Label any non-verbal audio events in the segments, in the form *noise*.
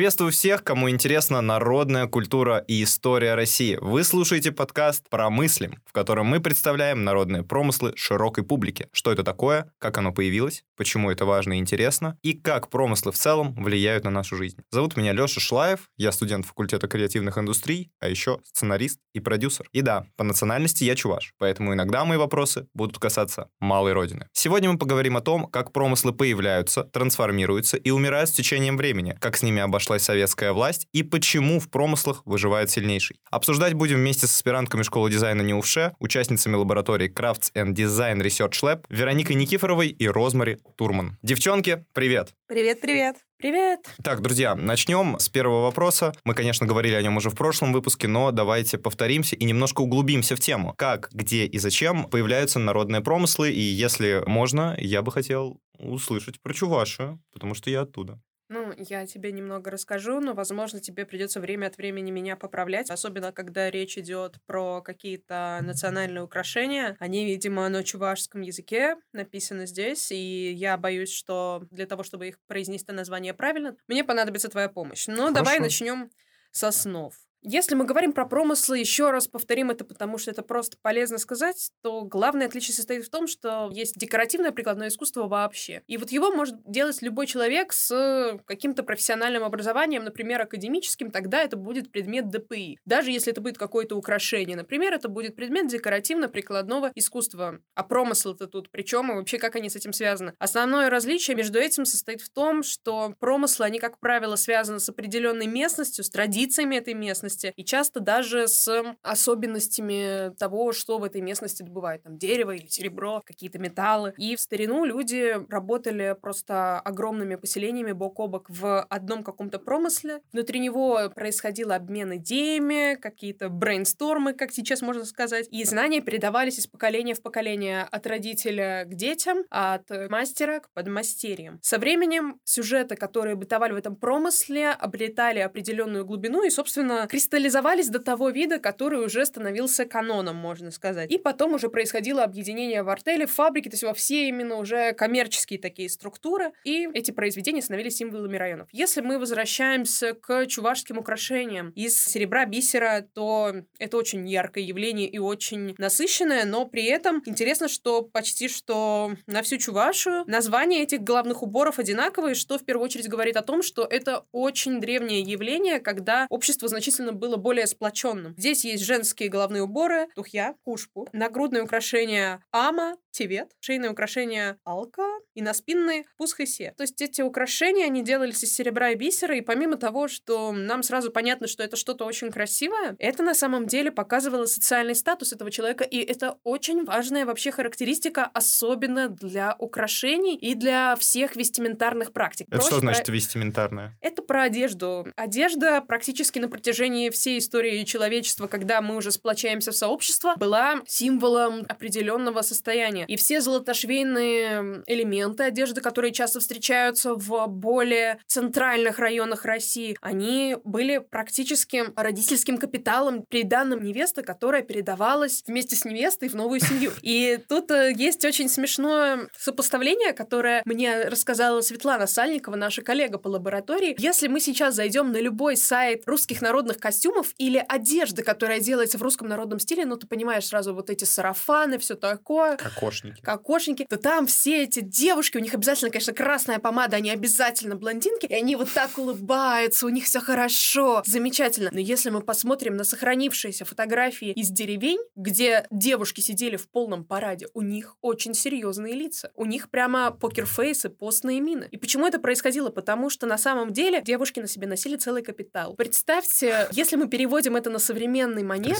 Приветствую всех, кому интересна народная культура и история России. Вы слушаете подкаст «Промыслим», в котором мы представляем народные промыслы широкой публике. Что это такое, как оно появилось, почему это важно и интересно, и как промыслы в целом влияют на нашу жизнь. Зовут меня Леша Шлаев, я студент факультета креативных индустрий, а еще сценарист и продюсер. И да, по национальности я чуваш, поэтому иногда мои вопросы будут касаться малой родины. Сегодня мы поговорим о том, как промыслы появляются, трансформируются и умирают с течением времени, как с ними обошлось обошлась советская власть и почему в промыслах выживает сильнейший. Обсуждать будем вместе с аспирантками школы дизайна НИУШЕ, участницами лаборатории Crafts and Design Research Lab Вероникой Никифоровой и Розмари Турман. Девчонки, привет! Привет-привет! Привет! Так, друзья, начнем с первого вопроса. Мы, конечно, говорили о нем уже в прошлом выпуске, но давайте повторимся и немножко углубимся в тему. Как, где и зачем появляются народные промыслы, и если можно, я бы хотел услышать про Чувашию, потому что я оттуда. Ну, я тебе немного расскажу, но, возможно, тебе придется время от времени меня поправлять, особенно когда речь идет про какие-то национальные украшения. Они, видимо, на чувашском языке написаны здесь, и я боюсь, что для того, чтобы их произнести название правильно, мне понадобится твоя помощь. Но Хорошо. давай начнем с основ. Если мы говорим про промыслы, еще раз повторим это, потому что это просто полезно сказать, то главное отличие состоит в том, что есть декоративное прикладное искусство вообще. И вот его может делать любой человек с каким-то профессиональным образованием, например, академическим, тогда это будет предмет ДПИ. Даже если это будет какое-то украшение. Например, это будет предмет декоративно-прикладного искусства. А промысл-то тут причем и вообще как они с этим связаны? Основное различие между этим состоит в том, что промыслы, они, как правило, связаны с определенной местностью, с традициями этой местности, местности, и часто даже с особенностями того, что в этой местности добывают, там дерево или серебро, какие-то металлы. И в старину люди работали просто огромными поселениями бок о бок в одном каком-то промысле. Внутри него происходил обмен идеями, какие-то брейнстормы, как сейчас можно сказать, и знания передавались из поколения в поколение от родителя к детям, от мастера к подмастерьям. Со временем сюжеты, которые бытовали в этом промысле, обретали определенную глубину и, собственно, кристаллизовались до того вида, который уже становился каноном, можно сказать. И потом уже происходило объединение в артели, в фабрике, то есть во все именно уже коммерческие такие структуры, и эти произведения становились символами районов. Если мы возвращаемся к чувашским украшениям из серебра, бисера, то это очень яркое явление и очень насыщенное, но при этом интересно, что почти что на всю Чувашию названия этих главных уборов одинаковые, что в первую очередь говорит о том, что это очень древнее явление, когда общество значительно естественно, было более сплоченным. Здесь есть женские головные уборы, тухья, кушпу, нагрудные украшения ама, тевет, шейные украшения алка и наспинные пусхайсе. То есть эти украшения, они делались из серебра и бисера, и помимо того, что нам сразу понятно, что это что-то очень красивое, это на самом деле показывало социальный статус этого человека, и это очень важная вообще характеристика, особенно для украшений и для всех вестиментарных практик. Это Проще что значит про... вестиментарная? Это про одежду. Одежда практически на протяжении всей истории человечества, когда мы уже сплочаемся в сообщество, была символом определенного состояния ткани. И все золотошвейные элементы одежды, которые часто встречаются в более центральных районах России, они были практически родительским капиталом приданным невесты, которая передавалась вместе с невестой в новую семью. *laughs* И тут э, есть очень смешное сопоставление, которое мне рассказала Светлана Сальникова, наша коллега по лаборатории. Если мы сейчас зайдем на любой сайт русских народных костюмов или одежды, которая делается в русском народном стиле, ну ты понимаешь сразу вот эти сарафаны, все такое. Какой кокошники. Кокошники. То там все эти девушки, у них обязательно, конечно, красная помада, они обязательно блондинки, и они вот так улыбаются, у них все хорошо, замечательно. Но если мы посмотрим на сохранившиеся фотографии из деревень, где девушки сидели в полном параде, у них очень серьезные лица. У них прямо покерфейсы, постные мины. И почему это происходило? Потому что на самом деле девушки на себе носили целый капитал. Представьте, если мы переводим это на современный манер,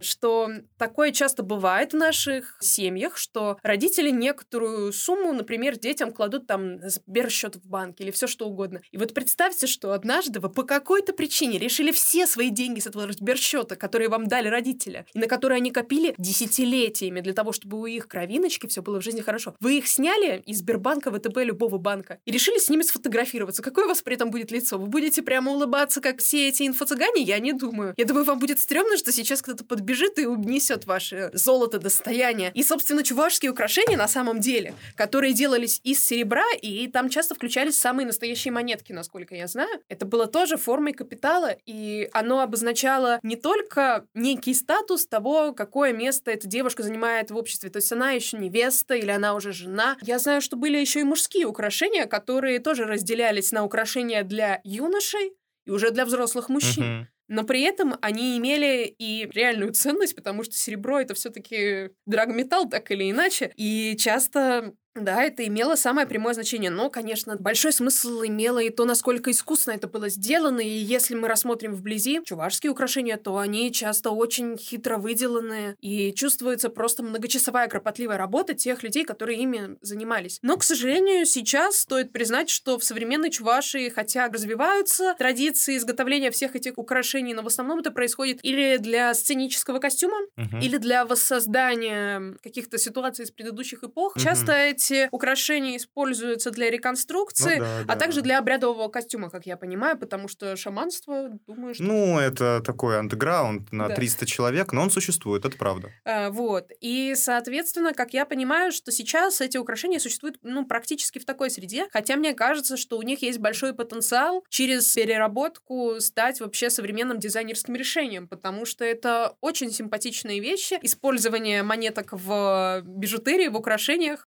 что такое часто бывает в наших семьях, что родители некоторую сумму, например, детям кладут там Сберсчет в банке или все что угодно. И вот представьте, что однажды вы по какой-то причине решили все свои деньги с этого Сберсчета, которые вам дали родители, и на которые они копили десятилетиями для того, чтобы у их кровиночки все было в жизни хорошо. Вы их сняли из Сбербанка, ВТБ, любого банка, и решили с ними сфотографироваться. Какое у вас при этом будет лицо? Вы будете прямо улыбаться, как все эти инфо-цыгане? Я не думаю. Я думаю, вам будет стрёмно, что сейчас кто-то подбежит и унесет ваше золото достояние. И, собственно, чуваш чувашские украшения на самом деле, которые делались из серебра, и там часто включались самые настоящие монетки, насколько я знаю. Это было тоже формой капитала, и оно обозначало не только некий статус того, какое место эта девушка занимает в обществе. То есть она еще невеста или она уже жена. Я знаю, что были еще и мужские украшения, которые тоже разделялись на украшения для юношей и уже для взрослых мужчин. Uh-huh. Но при этом они имели и реальную ценность, потому что серебро это все-таки драгметалл, так или иначе. И часто да, это имело самое прямое значение, но, конечно, большой смысл имело и то, насколько искусно это было сделано, и если мы рассмотрим вблизи чувашские украшения, то они часто очень хитро выделаны, и чувствуется просто многочасовая кропотливая работа тех людей, которые ими занимались. Но, к сожалению, сейчас стоит признать, что в современной Чувашии, хотя развиваются традиции изготовления всех этих украшений, но в основном это происходит или для сценического костюма, угу. или для воссоздания каких-то ситуаций из предыдущих эпох. Угу. Часто эти украшения используются для реконструкции, ну, да, а да. также для обрядового костюма, как я понимаю, потому что шаманство, думаю, что... Ну, это такой андеграунд на да. 300 человек, но он существует, это правда. А, вот. И, соответственно, как я понимаю, что сейчас эти украшения существуют, ну, практически в такой среде, хотя мне кажется, что у них есть большой потенциал через переработку стать вообще современным дизайнерским решением, потому что это очень симпатичные вещи. Использование монеток в бижутерии, в украшениях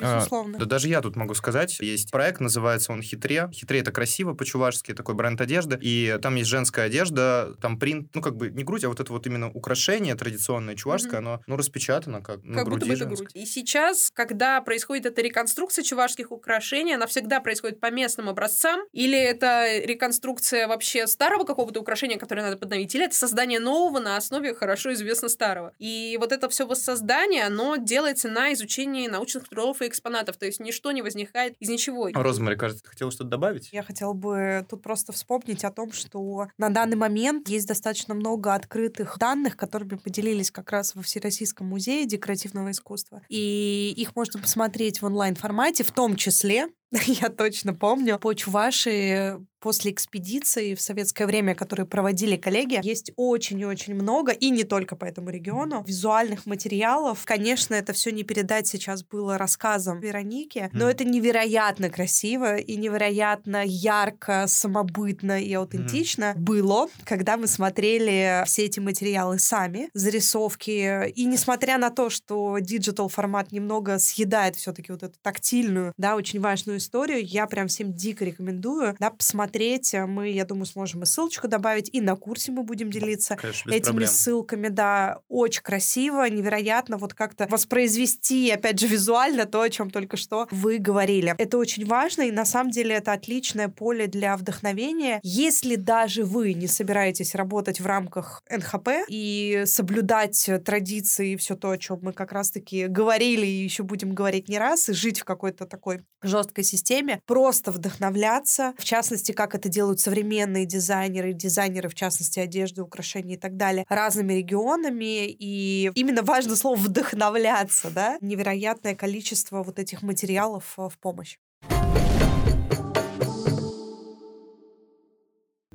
Безусловно. А, да даже я тут могу сказать, есть проект, называется он «Хитре». «Хитре» — это красиво по-чувашски, такой бренд одежды, и там есть женская одежда, там принт, ну, как бы не грудь, а вот это вот именно украшение традиционное чувашское, mm-hmm. оно, ну, распечатано как на как груди будто бы это грудь. И сейчас, когда происходит эта реконструкция чувашских украшений, она всегда происходит по местным образцам, или это реконструкция вообще старого какого-то украшения, которое надо подновить, или это создание нового на основе хорошо известно старого. И вот это все воссоздание, оно делается на изучении научных трудов и экспонатов, то есть ничто не возникает из ничего. Розмари, кажется, ты хотела что-то добавить? Я хотела бы тут просто вспомнить о том, что на данный момент есть достаточно много открытых данных, которыми поделились как раз во Всероссийском музее декоративного искусства. И их можно посмотреть в онлайн-формате, в том числе *laughs* я точно помню, по Чувашии после экспедиции в советское время, которые проводили коллеги, есть очень-очень много, и не только по этому региону, визуальных материалов. Конечно, это все не передать сейчас было рассказом Вероники, но это невероятно красиво и невероятно ярко, самобытно и аутентично mm. было, когда мы смотрели все эти материалы сами, зарисовки. И несмотря на то, что digital формат немного съедает все-таки вот эту тактильную, да, очень важную историю, я прям всем дико рекомендую, да, посмотреть. Э, мы, я думаю, сможем и ссылочку добавить, и на курсе мы будем делиться Конечно, этими проблем. ссылками. Да, очень красиво, невероятно вот как-то воспроизвести, опять же, визуально то, о чем только что вы говорили. Это очень важно, и на самом деле это отличное поле для вдохновения. Если даже вы не собираетесь работать в рамках НХП и соблюдать традиции и все то, о чем мы как раз-таки говорили и еще будем говорить не раз, и жить в какой-то такой жесткой системе, просто вдохновляться, в частности, как это делают современные дизайнеры, дизайнеры, в частности, одежды, украшений и так далее, разными регионами. И именно важно слово «вдохновляться», да? Невероятное количество вот этих материалов э, в помощь.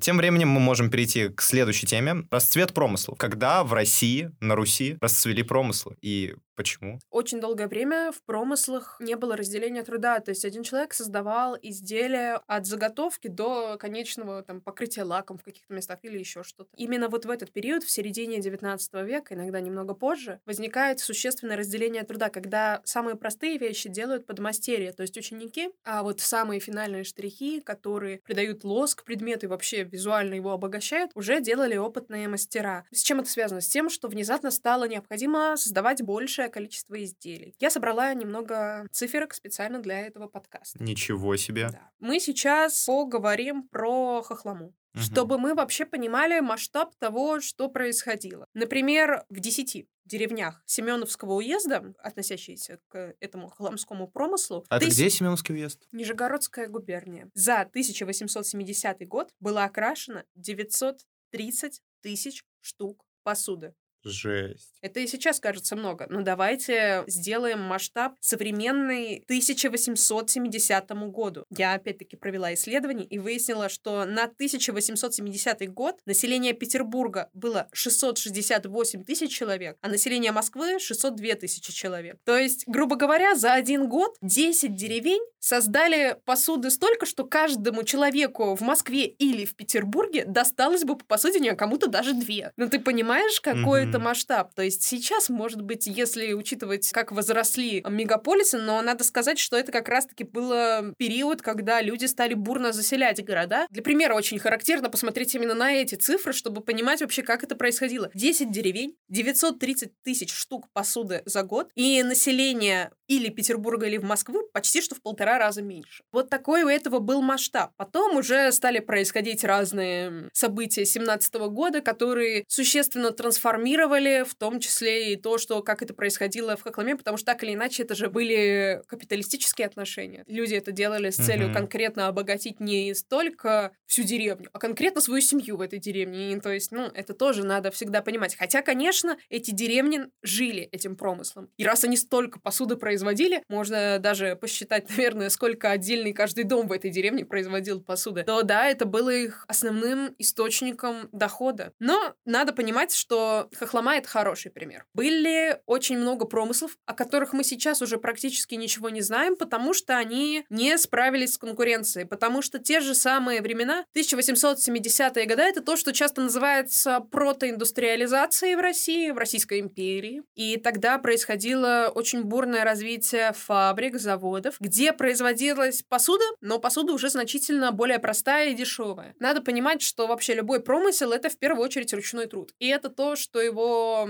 Тем временем мы можем перейти к следующей теме. Расцвет промыслов. Когда в России, на Руси расцвели промыслы? И Почему? Очень долгое время в промыслах не было разделения труда. То есть один человек создавал изделия от заготовки до конечного там, покрытия лаком в каких-то местах или еще что-то. Именно вот в этот период, в середине 19 века, иногда немного позже, возникает существенное разделение труда, когда самые простые вещи делают подмастерья, то есть ученики, а вот самые финальные штрихи, которые придают лоск предмету и вообще визуально его обогащают, уже делали опытные мастера. С чем это связано? С тем, что внезапно стало необходимо создавать большее количество изделий. Я собрала немного циферок специально для этого подкаста. Ничего себе. Да. Мы сейчас поговорим про хохлому. Угу. Чтобы мы вообще понимали масштаб того, что происходило. Например, в десяти деревнях Семеновского уезда, относящиеся к этому хламскому промыслу. А тыс... это где Семеновский уезд? Нижегородская губерния. За 1870 год было окрашено 930 тысяч штук посуды. Жесть. Это и сейчас кажется много. Но давайте сделаем масштаб современный 1870 году. Я опять-таки провела исследование и выяснила, что на 1870 год население Петербурга было 668 тысяч человек, а население Москвы 602 тысячи человек. То есть, грубо говоря, за один год 10 деревень создали посуды столько, что каждому человеку в Москве или в Петербурге досталось бы по посудине, а кому-то даже две. Ну ты понимаешь, какой это масштаб? То есть сейчас, может быть, если учитывать, как возросли мегаполисы, но надо сказать, что это как раз-таки было период, когда люди стали бурно заселять города. Для примера очень характерно посмотреть именно на эти цифры, чтобы понимать вообще, как это происходило. 10 деревень, 930 тысяч штук посуды за год, и население или Петербурга, или в Москвы почти что в полтора раза меньше. Вот такой у этого был масштаб. Потом уже стали происходить разные события 17 года, которые существенно трансформировали, в том числе и то, что как это происходило в Хохломе, потому что так или иначе это же были капиталистические отношения. Люди это делали с целью mm-hmm. конкретно обогатить не столько всю деревню, а конкретно свою семью в этой деревне. И, то есть, ну, это тоже надо всегда понимать. Хотя, конечно, эти деревни жили этим промыслом. И раз они столько посуды производили, можно даже посчитать, наверное, сколько отдельный каждый дом в этой деревне производил посуды, то да, это было их основным источником дохода. Но надо понимать, что хохлома — это хороший пример. Были очень много промыслов, о которых мы сейчас уже практически ничего не знаем, потому что они не справились с конкуренцией, потому что те же самые времена, 1870-е годы, это то, что часто называется протоиндустриализацией в России, в Российской империи. И тогда происходило очень бурное развитие фабрик, заводов, где производилась посуда, но посуда уже значительно более простая и дешевая. Надо понимать, что вообще любой промысел — это в первую очередь ручной труд. И это то, что его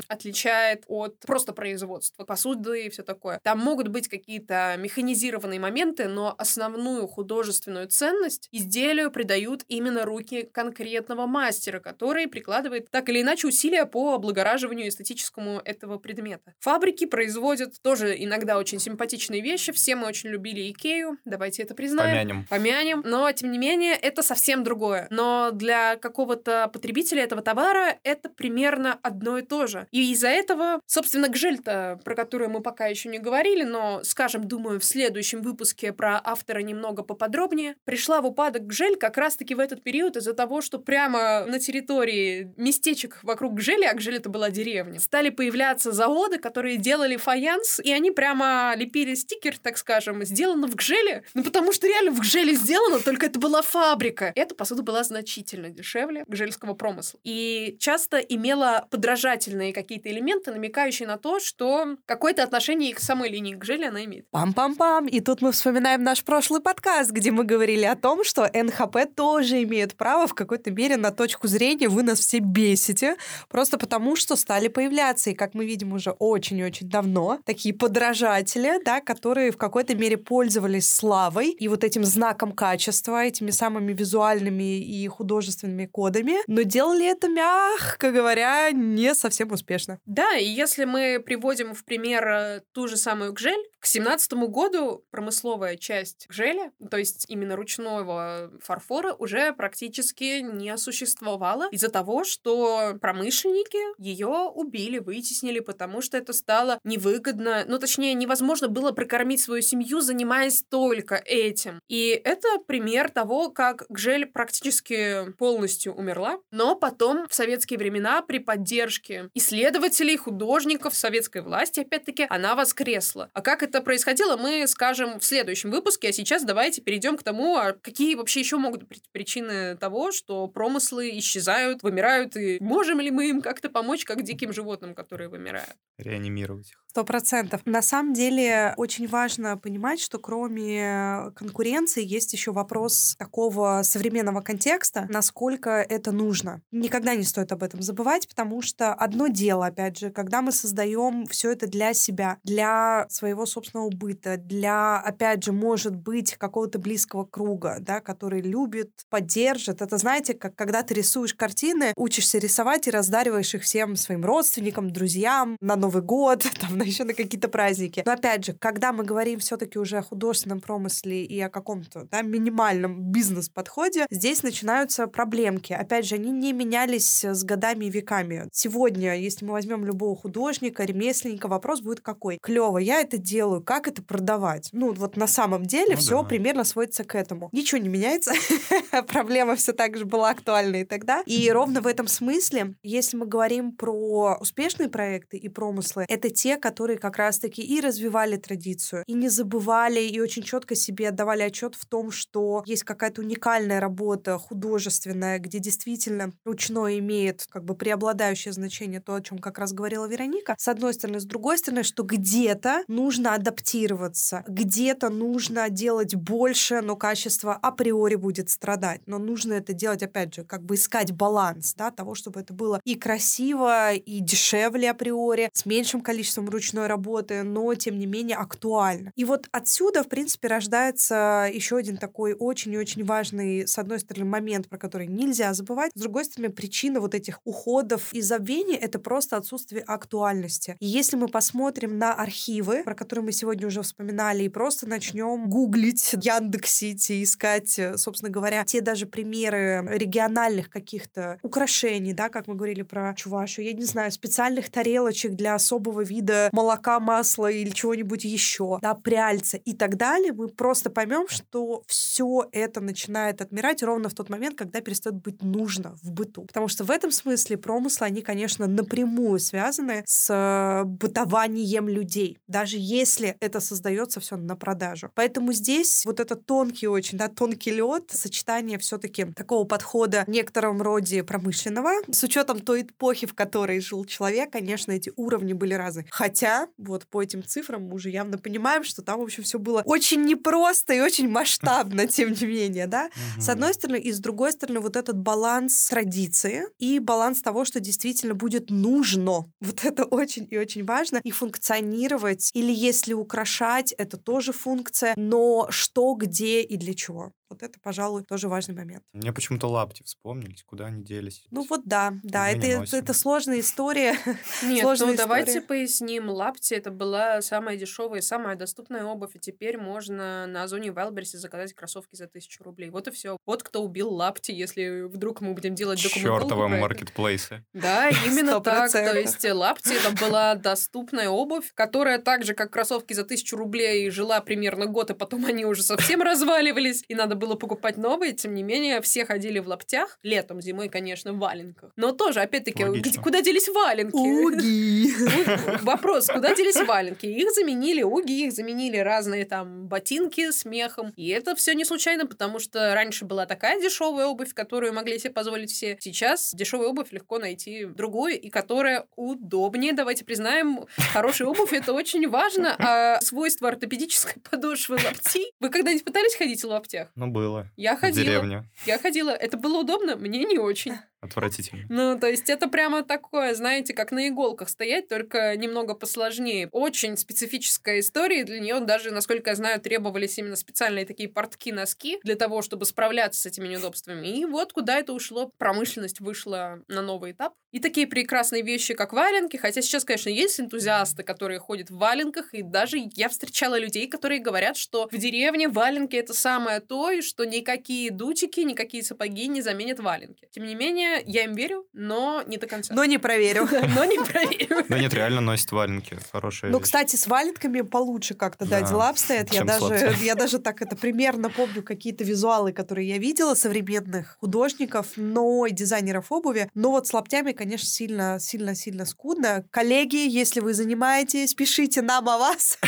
отличает от просто производства посуды и все такое. Там могут быть какие-то механизированные моменты, но основную художественную ценность изделию придают именно руки конкретного мастера, который прикладывает так или иначе усилия по облагораживанию эстетическому этого предмета. Фабрики производят тоже иногда очень симпатичные вещи. Все мы очень любили Икею, давайте это признаем. Помянем. Помянем. Но, тем не менее, это совсем другое. Но для какого-то потребителя этого товара это примерно одно и то же. И из-за этого, собственно, Гжель-то, про которую мы пока еще не говорили, но, скажем, думаю, в следующем выпуске про автора немного поподробнее, пришла в упадок Гжель как раз-таки в этот период из-за того, что прямо на территории местечек вокруг Гжели, а Гжель это была деревня, стали появляться заводы, которые делали фаянс, и они прямо лепили стикер, так скажем, сделано в Гжеле, ну потому что реально в Гжеле сделано, только это была фабрика. Эта посуда была значительно дешевле гжельского промысла. И часто имела подражательные какие-то элементы, намекающие на то, что какое-то отношение к самой линии Гжели она имеет. Пам-пам-пам! И тут мы вспоминаем наш прошлый подкаст, где мы говорили о том, что НХП тоже имеет право в какой-то мере на точку зрения вы нас все бесите, просто потому что стали появляться, и как мы видим уже очень-очень давно, такие подражатели, да, которые в какой-то мере пользовались славой и вот этим знаком качества, этими самыми визуальными и художественными кодами, но делали это, мягко говоря, не совсем успешно. Да, и если мы приводим в пример э, ту же самую Гжель, к 17 году промысловая часть Гжеля, то есть именно ручного фарфора, уже практически не существовала из-за того, что промышленники ее убили, вытеснили, потому что это стало невыгодно, ну, точнее, невозможно было прокормить свою семью, занимаясь только этим. И это пример того, как Гжель практически полностью умерла, но потом в советские времена при поддержке исследователей, художников, советской власти, опять-таки, она воскресла. А как это происходило, мы скажем в следующем выпуске, а сейчас давайте перейдем к тому, а какие вообще еще могут быть причины того, что промыслы исчезают, вымирают, и можем ли мы им как-то помочь, как диким животным, которые вымирают? Реанимировать их. Сто процентов. На самом деле очень важно понимать, что кроме конкуренции есть еще вопрос такого современного контекста, насколько это нужно. Никогда не стоит об этом забывать, потому что одно дело, опять же, когда мы создаем все это для себя, для своего собственного быта, для, опять же, может быть, какого-то близкого круга, да, который любит, поддержит. Это, знаете, как когда ты рисуешь картины, учишься рисовать и раздариваешь их всем своим родственникам, друзьям на Новый год, *laughs* там, на еще на какие-то праздники. Но опять же, когда мы говорим все-таки уже о художественном промысле и о каком-то да, минимальном бизнес-подходе, здесь начинаются проблемки. Опять же, они не менялись с годами и веками. Сегодня сегодня, если мы возьмем любого художника, ремесленника, вопрос будет какой? Клево, я это делаю, как это продавать? Ну, вот на самом деле Ну все да. примерно сводится к этому. Ничего не меняется, *laughs* проблема все так же была актуальна и тогда. И ровно в этом смысле, если мы говорим про успешные проекты и промыслы, это те, которые как раз-таки и развивали традицию, и не забывали, и очень четко себе отдавали отчет в том, что есть какая-то уникальная работа художественная, где действительно ручное имеет как бы преобладающее значение, то, о чем как раз говорила Вероника, с одной стороны, с другой стороны, что где-то нужно адаптироваться, где-то нужно делать больше, но качество априори будет страдать. Но нужно это делать, опять же, как бы искать баланс, да, того, чтобы это было и красиво, и дешевле априори, с меньшим количеством ручной работы, но, тем не менее, актуально. И вот отсюда, в принципе, рождается еще один такой очень и очень важный, с одной стороны, момент, про который нельзя забывать, с другой стороны, причина вот этих уходов и забвений — это просто отсутствие актуальности. И если мы посмотрим на архивы, про которые мы сегодня уже вспоминали, и просто начнем гуглить, *laughs* яндексить и искать, э, собственно говоря, те даже примеры региональных каких-то украшений, да, как мы говорили про Чувашу, я не знаю, специальных тарелочек для особого вида молока, масла или чего-нибудь еще, да, пряльца и так далее, мы просто поймем, что все это начинает отмирать ровно в тот момент, когда перестает быть нужно в быту. Потому что в этом смысле промыслы, они, конечно, напрямую связаны с э, бытованием людей, даже если это создается все на продажу. Поэтому здесь вот этот тонкий очень, да, тонкий лед, сочетание все-таки такого подхода в некотором роде промышленного, с учетом той эпохи, в которой жил человек, конечно, эти уровни были разные. Хотя, вот по этим цифрам мы уже явно понимаем, что там, в общем, все было очень непросто и очень масштабно, тем не менее, да. С одной стороны, и с другой стороны, вот этот баланс традиции и баланс того, что действительно будет нужно. *laughs* Вот это очень и очень важно. И функционировать, или если украшать, это тоже функция, но что, где и для чего. Вот это, пожалуй, тоже важный момент. Мне почему-то лапти вспомнились, куда они делись. Ну вот да, да, Мы это, это, это сложная история. *laughs* Нет, Сложная ну давайте история. поясним. Лапти это была самая дешевая самая доступная обувь, и теперь можно на Озоне Вайлберсе заказать кроссовки за тысячу рублей. Вот и все. Вот кто убил Лапти, если вдруг мы будем делать документалку Чёртовы маркетплейсы. Да, *laughs* именно Сто так. То есть Лапти это была доступная обувь, которая так же, как кроссовки за тысячу рублей, жила примерно год, и потом они уже совсем разваливались, и надо было покупать новые. Тем не менее, все ходили в лаптях. Летом, зимой, конечно, в валенках. Но тоже, опять-таки, Логично. где- куда делись валенки? Уги. *laughs* Вопрос, куда делись валенки? Их заменили уги, их заменили разные там ботинки с мехом. И это все не случайно, потому что раньше была такая дешевая обувь, которую могли себе позволить все. Сейчас дешевую обувь легко найти другую, и которая удобнее. Давайте признаем, хорошая обувь это очень важно. А свойства ортопедической подошвы лаптей... Вы когда-нибудь пытались ходить в лаптях? Ну, было. Я В ходила. деревне. Я ходила. Это было удобно? Мне не очень. Отвратительно. Ну, то есть это прямо такое, знаете, как на иголках стоять, только немного посложнее. Очень специфическая история, и для нее даже, насколько я знаю, требовались именно специальные такие портки-носки для того, чтобы справляться с этими неудобствами. И вот куда это ушло. Промышленность вышла на новый этап. И такие прекрасные вещи, как валенки, хотя сейчас, конечно, есть энтузиасты, которые ходят в валенках, и даже я встречала людей, которые говорят, что в деревне валенки это самое то, и что никакие дутики, никакие сапоги не заменят валенки. Тем не менее, я им верю, но не до конца. Но не проверю. *laughs* Но не проверю. Да нет, реально носят валенки. Хорошая Ну, кстати, с валенками получше как-то, да, дела обстоят. Я даже, я даже так это примерно помню какие-то визуалы, которые я видела современных художников, но и дизайнеров обуви. Но вот с лаптями, конечно, сильно, сильно, сильно скудно. Коллеги, если вы занимаетесь, пишите нам о вас. *laughs*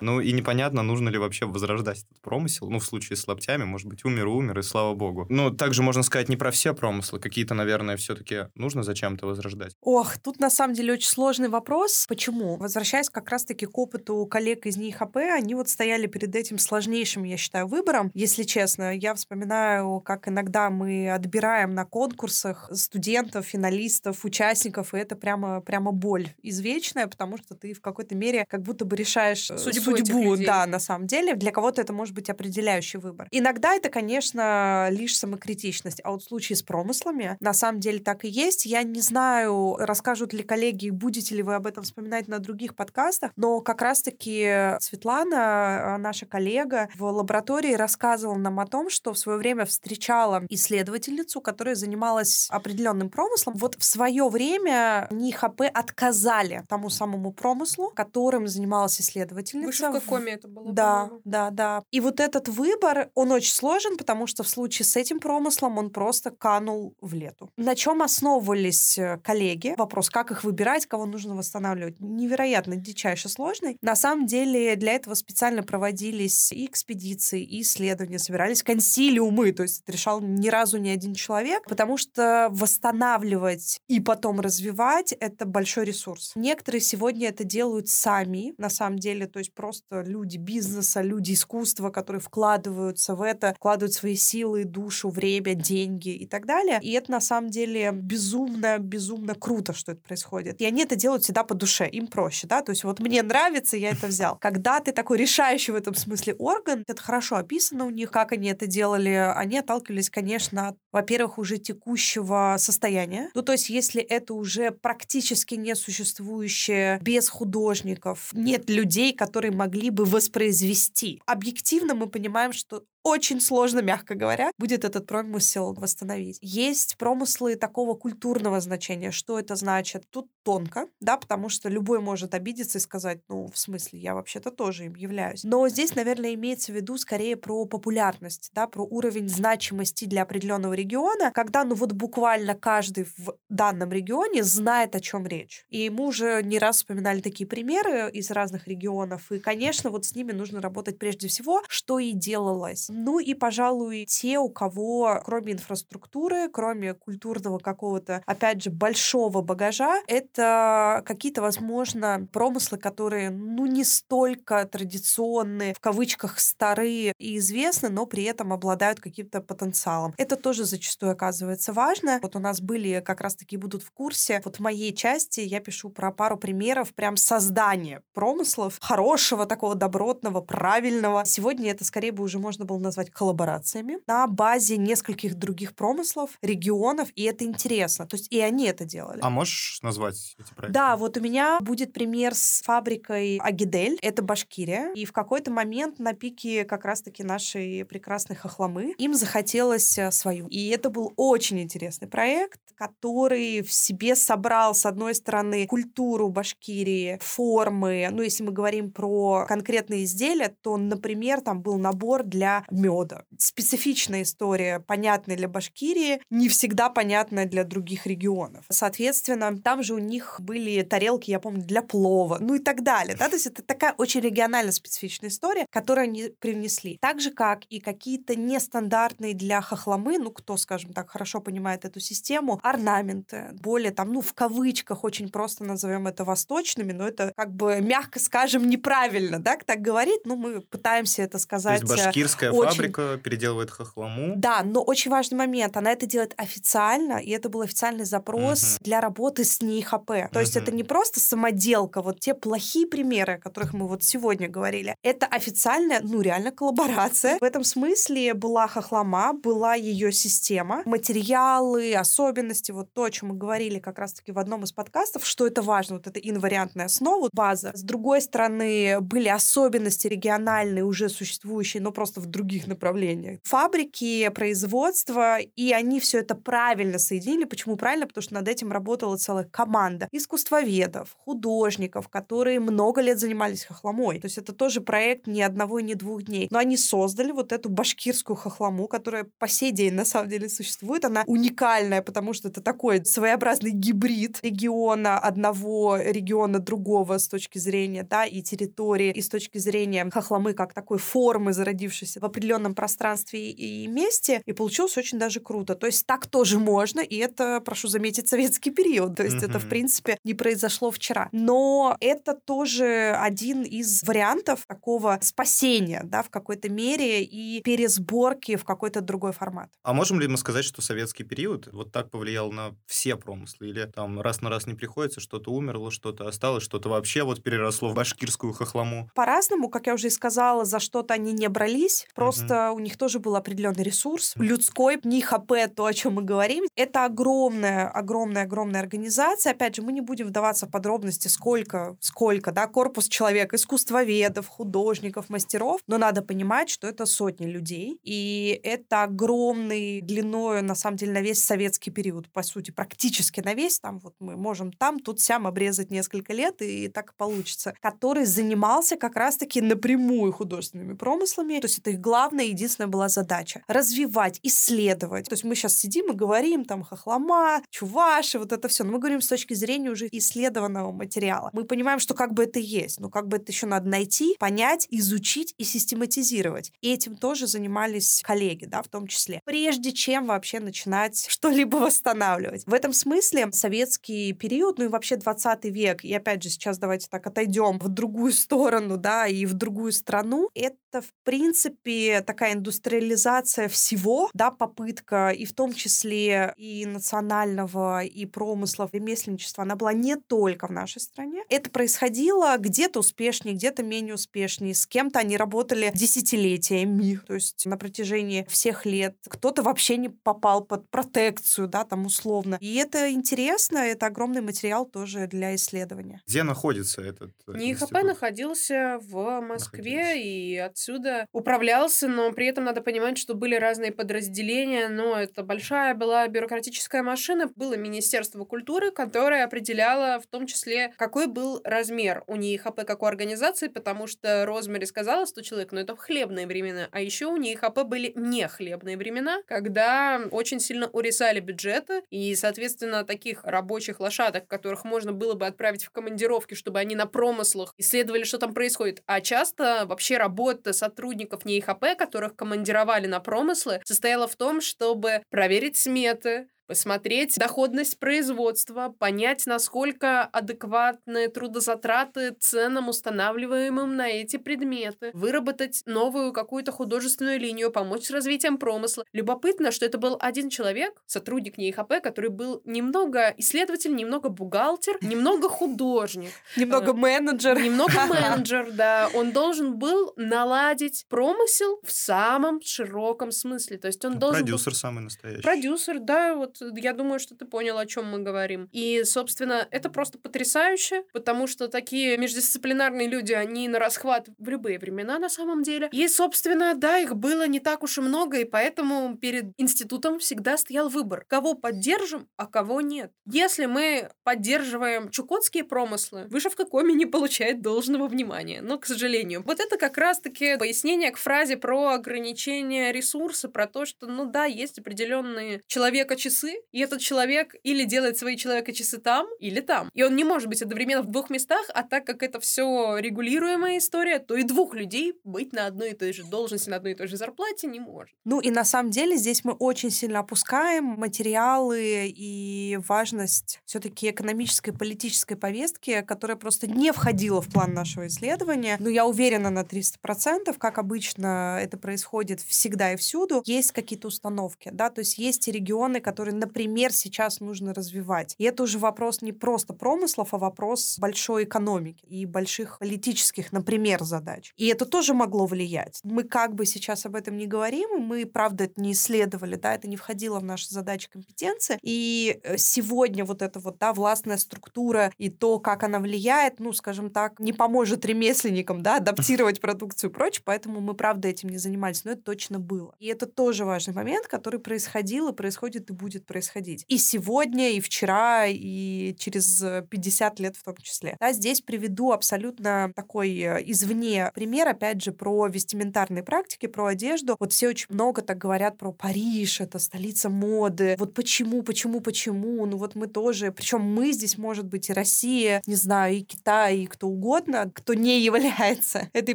Ну и непонятно, нужно ли вообще возрождать этот промысел. Ну, в случае с лаптями, может быть, умер и умер, и слава богу. Ну, также можно сказать не про все промыслы. Какие-то, наверное, все-таки нужно зачем-то возрождать. Ох, тут на самом деле очень сложный вопрос. Почему? Возвращаясь как раз-таки к опыту коллег из НИХП, они вот стояли перед этим сложнейшим, я считаю, выбором. Если честно, я вспоминаю, как иногда мы отбираем на конкурсах студентов, финалистов, участников, и это прямо, прямо боль извечная, потому что ты в какой-то мере как будто бы решаешь э, Судьбу этих судьбу, людей. да, на самом деле. Для кого-то это может быть определяющий выбор. Иногда это, конечно, лишь самокритичность, а вот в случае с промыслами На самом деле так и есть. Я не знаю, расскажут ли коллеги, будете ли вы об этом вспоминать на других подкастах, но как раз-таки Светлана, а, наша коллега, в лаборатории рассказывала нам о том, что в свое время встречала исследовательницу, которая занималась определенным промыслом. Вот в свое время НИХП отказали тому самому промыслу, которым занималась исследовательница. Вышивка коми это было, Да, по-моему. да, да. И вот этот выбор, он очень сложен, потому что в случае с этим промыслом он просто канул в лету. На чем основывались э, коллеги? Вопрос, как их выбирать, кого нужно восстанавливать, невероятно дичайше сложный. На самом деле для этого специально проводились и экспедиции, и исследования, собирались консилиумы, то есть это решал ни разу ни один человек, потому что восстанавливать и потом развивать — это большой ресурс. Некоторые сегодня это делают сами, на самом деле, то есть просто люди бизнеса, люди искусства, которые вкладываются в это, вкладывают свои силы, душу, время, деньги и так далее. И это на самом деле безумно, безумно круто, что это происходит. И они это делают всегда по душе, им проще, да, то есть вот мне нравится, я это взял. Когда ты такой решающий в этом смысле орган, это хорошо описано у них, как они это делали, они отталкивались, конечно, от, во-первых, уже текущего состояния. Ну, то есть, если это уже практически несуществующее без художников, нет людей, которые могли бы воспроизвести. Объективно мы понимаем, что очень сложно, мягко говоря, будет этот промысел восстановить. Есть промыслы такого культурного значения. Что это значит? Тут тонко, да, потому что любой может обидеться и сказать, ну, в смысле, я вообще-то тоже им являюсь. Но здесь, наверное, имеется в виду скорее про популярность, да, про уровень значимости для определенного региона, когда, ну, вот буквально каждый в данном регионе знает, о чем речь. И мы уже не раз вспоминали такие примеры из разных регионов, и, конечно, вот с ними нужно работать прежде всего, что и делалось. Ну и, пожалуй, те, у кого, кроме инфраструктуры, кроме культурного какого-то, опять же, большого багажа, это какие-то, возможно, промыслы, которые, ну, не столько традиционные, в кавычках, старые и известны, но при этом обладают каким-то потенциалом. Это тоже зачастую оказывается важно. Вот у нас были, как раз-таки будут в курсе, вот в моей части я пишу про пару примеров прям создания промыслов, хорошего, такого добротного, правильного. Сегодня это скорее бы уже можно было назвать коллаборациями на базе нескольких других промыслов, регионов, и это интересно. То есть и они это делали. А можешь назвать эти проекты? Да, вот у меня будет пример с фабрикой Агидель. Это Башкирия. И в какой-то момент на пике как раз-таки нашей прекрасной хохломы им захотелось э, свою. И это был очень интересный проект, который в себе собрал, с одной стороны, культуру Башкирии, формы. Ну, если мы говорим про конкретные изделия, то, например, там был набор для меда. Специфичная история, понятная для Башкирии, не всегда понятная для других регионов. Соответственно, там же у них были тарелки, я помню, для плова, ну и так далее. Да? То есть это такая очень регионально специфичная история, которую они привнесли. Так же, как и какие-то нестандартные для хохломы, ну, кто, скажем так, хорошо понимает эту систему, орнаменты, более там, ну, в кавычках, очень просто назовем это восточными, но это как бы, мягко скажем, неправильно, да, так говорить, ну, мы пытаемся это То сказать. есть э, башкирская очень- фабрика переделывает хохлому. Да, но очень важный момент. Она это делает официально, и это был официальный запрос Мгм. для работы с НИХП. То есть это не просто самоделка, вот те плохие примеры, о которых мы вот сегодня говорили. Это официальная, ну реально коллаборация. В этом смысле была хохлома, была ее система, материалы, особенности, вот то, о чем мы говорили как раз-таки в одном из подкастов, что это важно, вот это инвариантная основа, база. С другой стороны, были особенности региональные, уже существующие, но просто в других направлениях. Фабрики, производство, и они все это правильно соединили. Почему правильно? Потому что над этим работала целая команда искусствоведов, художников, которые много лет занимались хохломой. То есть это тоже проект ни одного и ни двух дней. Но они создали вот эту башкирскую хохлому, которая по сей день на самом деле существует. Она уникальная, потому что это такой своеобразный гибрид региона одного, региона другого с точки зрения, да, и территории, и с точки зрения хохломы как такой формы, зародившейся в определенном пространстве и месте. И получилось очень даже круто. То есть так тоже можно, и это, прошу заметить, советский период. То есть это, в принципе, не произошло вчера. Но это тоже один из вариантов такого спасения, да, в какой-то мере и пересборки в какой-то другой формат. А можем ли мы сказать, что советский период вот так повлиял на все промыслы? Или там раз на раз не приходится, что-то умерло, что-то осталось, что-то вообще вот переросло в башкирскую хохлому? По-разному, как я уже и сказала, за что-то они не брались. Просто у них тоже был определенный ресурс, людской, не ХП, то, о чем мы говорим. Это огромная, огромная, огромная организация. Опять же, мы не будем вдаваться в подробности, сколько, сколько, да, корпус человек, искусствоведов, художников, мастеров, но надо понимать, что это сотни людей, и это огромный длиною, на самом деле, на весь советский период, по сути, практически на весь, там вот мы можем там, тут, сям обрезать несколько лет, и так получится, который занимался как раз-таки напрямую художественными промыслами, то есть это их главная, единственная была задача — развивать, исследовать. То есть мы сейчас сидим и говорим там хохлома, чуваши, вот это все, но мы говорим с точки зрения уже исследованного материала. Мы понимаем, что как бы это есть, но как бы это еще надо найти, понять, изучить и систематизировать. И этим тоже занимались коллеги, да, в том числе. Прежде чем вообще начинать *laughs* что-либо восстанавливать. В этом смысле советский период, ну и вообще 20 век, и опять же сейчас давайте так отойдем в другую сторону, да, и в другую страну, это в принципе такая индустриализация всего, да, попытка и в том числе и национального, и промыслов, ремесленничества, она была не только в нашей стране. Это происходило где-то успешнее, где-то менее успешнее. С кем-то они работали десятилетиями, то есть на протяжении всех лет. Кто-то вообще не попал под протекцию, да, там условно. И это интересно, это огромный материал тоже для исследования. Где находится этот э, НИИХП институт? находился в Москве находился. и отсюда управлялся, но при этом надо понимать, что были разные подразделения, но это большая была бюрократическая машина. Было Министерство культуры, которое определяло в том числе, какой был размер у НИИХП как у организации, потому что Розмари сказала 100 человек, но это в хлебные времена. А еще у НИИХП были не хлебные времена, когда очень сильно урезали бюджеты, и, соответственно, таких рабочих лошадок, которых можно было бы отправить в командировки, чтобы они на промыслах исследовали, что там происходит. А часто вообще работа сотрудников Которых командировали на промыслы, состояла в том, чтобы проверить сметы, посмотреть доходность производства, понять, насколько адекватны трудозатраты ценам, устанавливаемым на эти предметы, выработать новую какую-то художественную линию, помочь с развитием промысла. Любопытно, что это был один человек, сотрудник НИИХП, который был немного исследователь, немного бухгалтер, немного художник. *laughs* Немного э, менеджер. Немного *laughs* менеджер, да. Он должен был наладить промысел в самом широком смысле. То есть он должен... Продюсер самый настоящий. Продюсер, да, вот я думаю, что ты понял, о чем мы говорим. И, собственно, это просто потрясающе, потому что такие междисциплинарные люди, они на расхват в любые времена на самом деле. И, собственно, да, их было не так уж и много, и поэтому перед институтом всегда стоял выбор, кого поддержим, а кого нет. Если мы поддерживаем чукотские промыслы, вышивка коми не получает должного внимания. Но, к сожалению, вот это как раз-таки пояснение к фразе про ограничение ресурса, про то, что, ну да, есть определенные человека-часы, часы, и этот человек или делает свои человека-часы там, или там. И он не может быть одновременно в двух местах, а так как это все регулируемая история, то и двух людей быть на одной и той же должности, на одной и той же зарплате не может. Ну и на самом деле здесь мы очень сильно опускаем материалы и важность все-таки экономической политической повестки, которая просто не входила в план нашего исследования. Но я уверена на 300%, как обычно это происходит всегда и всюду, есть какие-то установки, да, то есть есть регионы, которые например, сейчас нужно развивать. И это уже вопрос не просто промыслов, а вопрос большой экономики и больших политических, например, задач. И это тоже могло влиять. Мы как бы сейчас об этом не говорим, мы, правда, это не исследовали, да, это не входило в наши задачи компетенции. И э, сегодня вот эта вот, да, властная структура и то, как она влияет, ну, скажем так, не поможет ремесленникам, да, адаптировать продукцию и прочее, поэтому мы, правда, этим не занимались, но это точно было. И это тоже важный момент, который происходил и происходит и будет будет происходить. И сегодня, и вчера, и через 50 лет в том числе. Да, здесь приведу абсолютно такой э, извне пример, опять же, про вестиментарные практики, про одежду. Вот все очень много так говорят про Париж, это столица моды. Вот почему, почему, почему? Ну вот мы тоже, причем мы здесь, может быть, и Россия, не знаю, и Китай, и кто угодно, кто не *laughs* является этой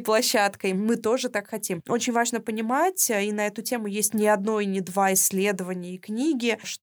площадкой, мы тоже так хотим. Очень важно понимать, э, и на эту тему есть не одно и не два исследования и книги, что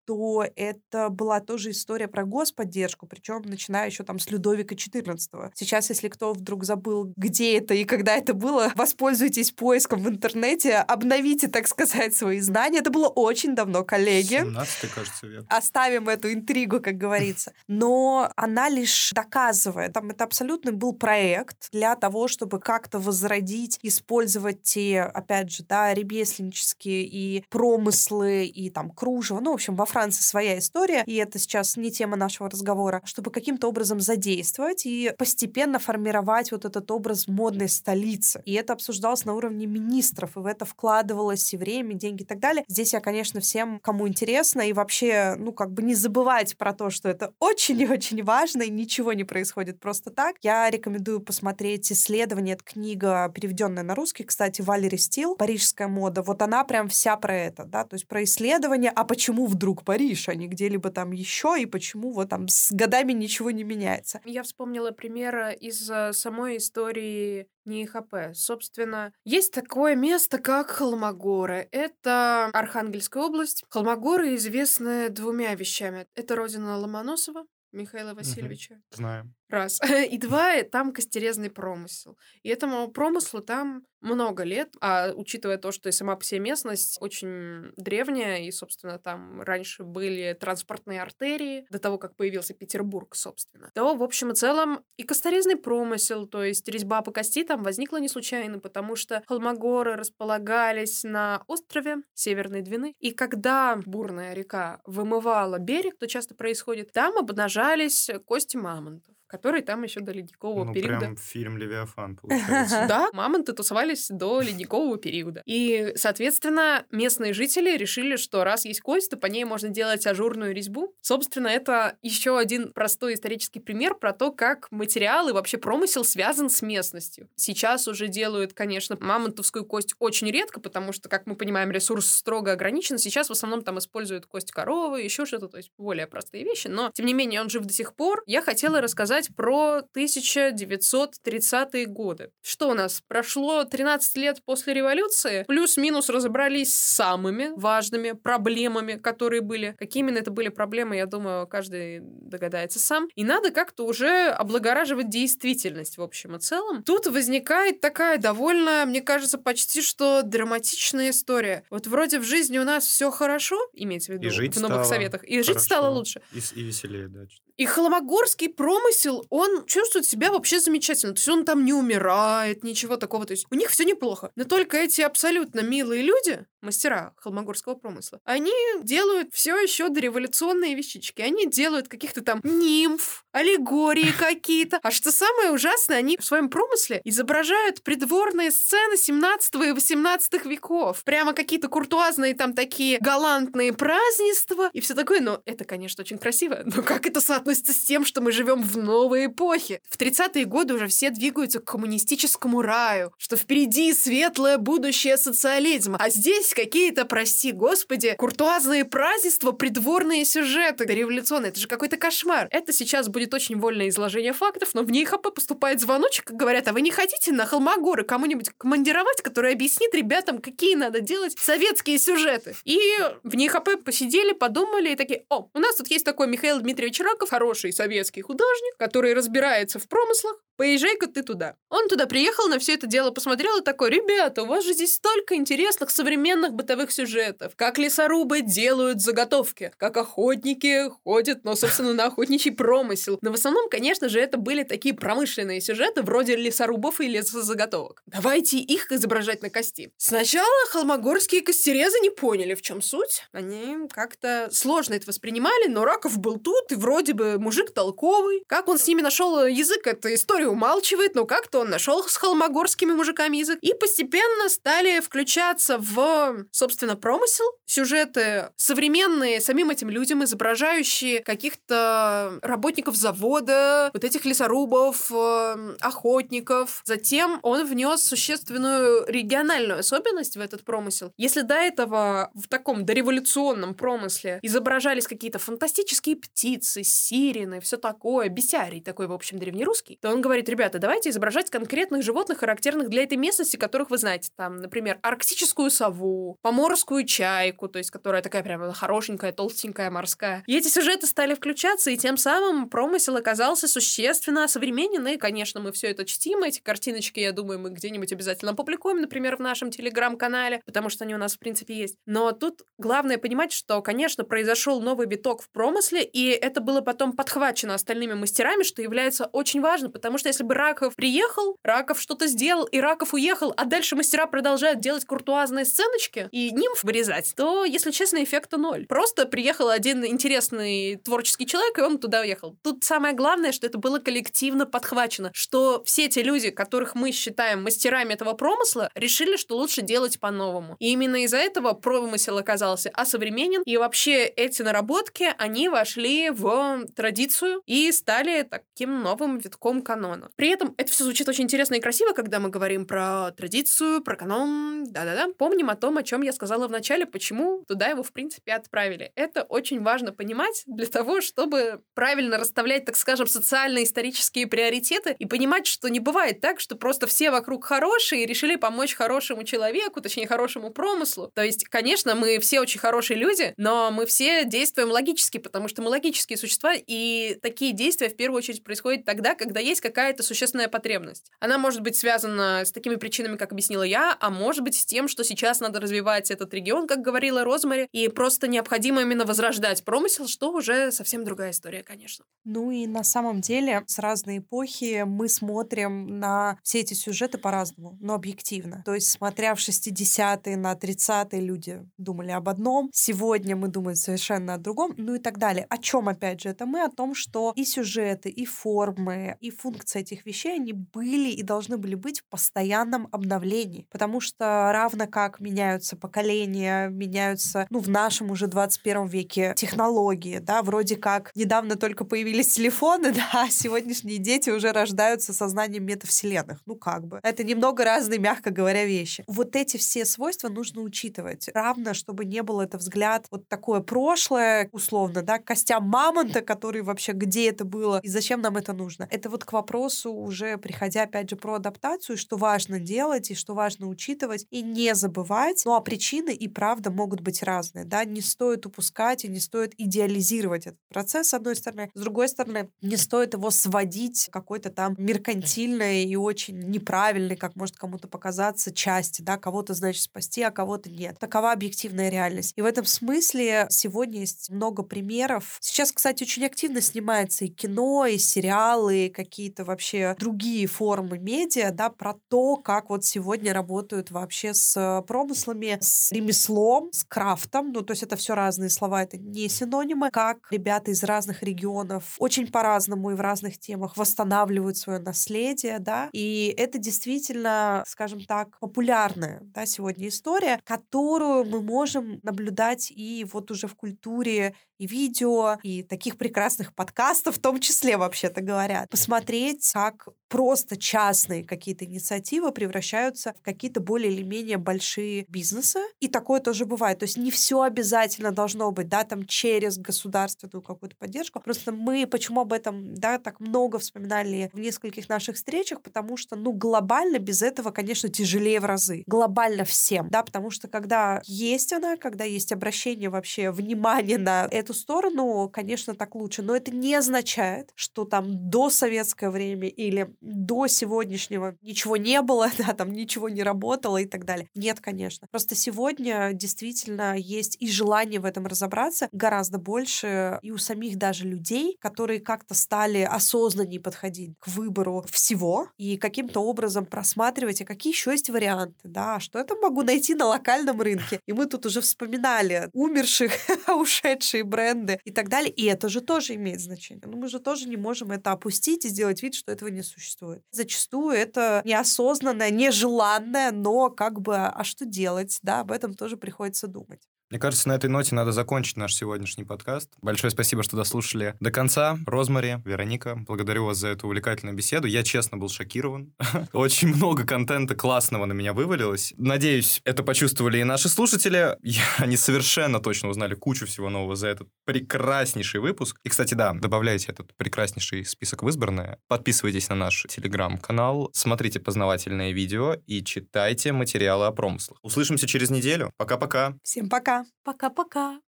это была тоже история про господдержку, причем начиная еще там с Людовика XIV. Сейчас, если кто вдруг забыл, где это и когда это было, воспользуйтесь поиском в интернете, обновите, так сказать, свои знания. Это было очень давно, коллеги. 17 кажется, век. Оставим эту интригу, как говорится. *laughs* Но она лишь доказывает, там это абсолютно был проект для того, чтобы как-то возродить, использовать те, опять же, да, ремесленнические и промыслы, и там кружево. Ну, в общем, во Франции своя история, и это сейчас не тема нашего разговора, чтобы каким-то образом задействовать и постепенно формировать вот этот образ модной столицы. И это обсуждалось на уровне министров, и в это вкладывалось и время, и деньги и так далее. Здесь я, конечно, всем, кому интересно, и вообще, ну, как бы не забывать про то, что это очень и очень важно, и ничего не происходит просто так. Я рекомендую посмотреть исследование, это книга, переведенная на русский, кстати, Валери Стил, «Парижская мода». Вот она прям вся про это, да, то есть про исследование, а почему вдруг Париж, а не где-либо там еще, и почему вот там с годами ничего не меняется. Я вспомнила пример из э, самой истории НИХП. Собственно, есть такое место, как Холмогоры. Это Архангельская область. Холмогоры известны двумя вещами. Это родина Ломоносова, Михаила Васильевича. Знаем. Раз. *laughs* И два, там костерезный промысел. И этому промыслу там много лет, а учитывая то, что и сама по себе местность очень древняя, и, собственно, там раньше были транспортные артерии, до того, как появился Петербург, собственно, то, в общем и целом, и косторезный промысел, то есть резьба по кости там возникла не случайно, потому что холмогоры располагались на острове Северной Двины, и когда бурная река вымывала берег, то часто происходит, там обнажались кости мамонтов который там еще до ледникового ну, периода. прям фильм «Левиафан», *laughs* получается. Да, мамонты тусовались до ледникового периода. И, соответственно, местные жители решили, что раз есть кость, то по ней можно делать ажурную резьбу. Собственно, это еще один простой исторический пример про то, как материал и вообще промысел связан с местностью. Сейчас уже делают, конечно, мамонтовскую кость очень редко, потому что, как мы понимаем, ресурс строго ограничен. Сейчас в основном там используют кость коровы, еще что-то, то есть более простые вещи. Но, тем не менее, он жив до сих пор. Я хотела рассказать рассказать про 1930-е годы. Что у нас? Прошло 13 лет после революции, плюс-минус разобрались с самыми важными проблемами, которые были. Какие именно это были проблемы, я думаю, каждый догадается сам. И надо как-то уже облагораживать действительность в общем и целом. Тут возникает такая довольно, мне кажется, почти что драматичная история. Вот вроде в жизни у нас все хорошо, имеется в виду И жить в новых стало советах, и жить хорошо. стало лучше. И, и веселее, да. И холмогорский промысел, он чувствует себя вообще замечательно. То есть он там не умирает, ничего такого. То есть у них все неплохо. Но только эти абсолютно милые люди, мастера холмогорского промысла, они делают все еще дореволюционные вещички. Они делают каких-то там нимф, аллегории *laughs* какие-то. А что самое ужасное, они в своем промысле изображают придворные сцены 17 и 18 веков. Прямо какие-то куртуазные там такие галантные празднества и все такое. Но это, конечно, очень красиво. Но как это соотносится с тем, что мы живем в новой эпохе? В 30-е годы уже все двигаются к коммунистическому раю, что впереди светлое будущее социализма. А здесь какие-то, прости господи, куртуазные празднества, придворные сюжеты революционные. Это же какой-то кошмар. Это сейчас будет очень вольное изложение фактов, но в НИХП поступает звоночек говорят, а вы не хотите на Холмогоры кому-нибудь командировать, который объяснит ребятам, какие надо делать советские сюжеты? И в НИХП посидели, подумали и такие, о, у нас тут есть такой Михаил Дмитриевич Раков, хороший советский художник, который разбирается в промыслах, поезжай-ка ты туда. Он туда приехал, на все это дело посмотрел и такой, ребята, у вас же здесь столько интересных современных бытовых сюжетов. Как лесорубы делают заготовки, как охотники ходят, ну, собственно, на охотничий промысел. Но в основном, конечно же, это были такие промышленные сюжеты, вроде лесорубов и лесозаготовок. Давайте их изображать на кости. Сначала холмогорские костерезы не поняли, в чем суть. Они как-то сложно это воспринимали, но Раков был тут, и вроде бы мужик толковый. Как он с ними нашел язык, эта история умалчивает, но как-то он нашел с холмогорскими мужиками язык. И постепенно стали включаться в, собственно, промысел, сюжеты современные самим этим людям, изображающие каких-то работников завода, вот этих лесорубов, э, охотников. Затем он внес существенную региональную особенность в этот промысел. Если до этого в таком дореволюционном промысле изображались какие-то фантастические птицы, сирены, все такое, бесярий такой, в общем, древнерусский, то он говорит, говорит, ребята, давайте изображать конкретных животных, характерных для этой местности, которых вы знаете. Там, например, арктическую сову, поморскую чайку, то есть которая такая прям хорошенькая, толстенькая, морская. И эти сюжеты стали включаться, и тем самым промысел оказался существенно современен. И, конечно, мы все это чтим. Эти картиночки, я думаю, мы где-нибудь обязательно опубликуем, например, в нашем телеграм-канале, потому что они у нас, в принципе, есть. Но тут главное понимать, что, конечно, произошел новый виток в промысле, и это было потом подхвачено остальными мастерами, что является очень важно, потому что если бы Раков приехал, Раков что-то сделал, и Раков уехал, а дальше мастера продолжают делать куртуазные сценочки и нимф вырезать, то, если честно, эффекта ноль. Просто приехал один интересный творческий человек, и он туда уехал. Тут самое главное, что это было коллективно подхвачено, что все те люди, которых мы считаем мастерами этого промысла, решили, что лучше делать по-новому. И именно из-за этого промысел оказался осовременен, и вообще эти наработки, они вошли в традицию и стали таким новым витком канона. При этом это все звучит очень интересно и красиво, когда мы говорим про традицию, про канон, да-да-да. Помним о том, о чем я сказала в начале, почему туда его, в принципе, отправили. Это очень важно понимать для того, чтобы правильно расставлять, так скажем, социально-исторические приоритеты и понимать, что не бывает так, что просто все вокруг хорошие и решили помочь хорошему человеку, точнее, хорошему промыслу. То есть, конечно, мы все очень хорошие люди, но мы все действуем логически, потому что мы логические существа, и такие действия в первую очередь происходят тогда, когда есть какая-то существенная потребность. Она может быть связана с такими причинами, как объяснила я, а может быть с тем, что сейчас надо развивать этот регион, как говорила Розмари, и просто необходимо именно возрождать промысел, что уже совсем другая история, конечно. Ну и на самом деле с разной эпохи мы смотрим на все эти сюжеты по-разному, но объективно. То есть, смотря в 60-е на 30-е, люди думали об одном, сегодня мы думаем совершенно о другом, ну и так далее. О чем, опять же, это мы? О том, что и сюжеты, и формы, и функции этих вещей, они были и должны были быть в постоянном обновлении. Потому что равно как меняются поколения, меняются, ну, в нашем уже 21 веке технологии, да, вроде как недавно только появились телефоны, *laughs* да, а сегодняшние дети уже рождаются со знанием метавселенных. Ну, как бы. Это немного разные, мягко говоря, вещи. Вот эти все свойства нужно учитывать. Равно, чтобы не был это взгляд вот такое прошлое, условно, да, костям мамонта, который вообще где это было и зачем нам это нужно. Это вот к вопросу уже приходя, опять же, про адаптацию, что важно делать и что важно учитывать и не забывать. Ну, а причины и правда могут быть разные, да, не стоит упускать и не стоит идеализировать этот процесс, с одной стороны. С другой стороны, не стоит его сводить какой-то там меркантильной и очень неправильной, как может кому-то показаться, части, да, кого-то, значит, спасти, а кого-то нет. Такова объективная реальность. И в этом смысле сегодня есть много примеров. Сейчас, кстати, очень активно снимается и кино, и сериалы, и какие-то вообще другие формы медиа, да, про то, как вот сегодня работают вообще с промыслами, с ремеслом, с крафтом. Ну, то есть это все разные слова, это не синонимы. Как ребята из разных регионов очень по-разному и в разных темах восстанавливают свое наследие, да. И это действительно, скажем так, популярная, да, сегодня история, которую мы можем наблюдать и вот уже в культуре и видео, и таких прекрасных подкастов в том числе, вообще-то говоря. Посмотреть, как просто частные какие-то инициативы превращаются в какие-то более или менее большие бизнесы. И такое тоже бывает. То есть не все обязательно должно быть, да, там через государственную какую-то поддержку. Просто мы почему об этом, да, так много вспоминали в нескольких наших встречах, потому что, ну, глобально без этого, конечно, тяжелее в разы. Глобально всем, да, потому что когда есть она, когда есть обращение вообще, внимание на эту сторону, конечно, так лучше. Но это не означает, что там до советское время или до сегодняшнего ничего не было, *laughs* да, там ничего не работало и так далее. Нет, конечно. Просто сегодня действительно есть и желание в этом разобраться гораздо больше и у самих даже людей, которые как-то стали осознаннее подходить к выбору всего и каким-то образом просматривать, а какие еще есть варианты, да, что это могу найти на локальном рынке. И мы тут уже вспоминали умерших, *laughs* ушедшие бренды и так далее. И это же тоже имеет значение. Но мы же тоже не можем это опустить и сделать вид, что этого не существует. Зачастую это неосознанное, нежеланное, но как бы, а что делать, да, об этом тоже приходится думать. Мне кажется, на этой ноте надо закончить наш сегодняшний подкаст. Большое спасибо, что дослушали до конца. Розмари, Вероника, благодарю вас за эту увлекательную беседу. Я, честно, был шокирован. *laughs* Очень много контента классного на меня вывалилось. Надеюсь, это почувствовали и наши слушатели. *laughs* Они совершенно точно узнали кучу всего нового за этот прекраснейший выпуск. И, кстати, да, добавляйте этот прекраснейший список в избранное. Подписывайтесь на наш телеграм-канал, смотрите познавательные видео и читайте материалы о промыслах. Услышимся через неделю. Пока-пока. Всем пока. Пока-пока.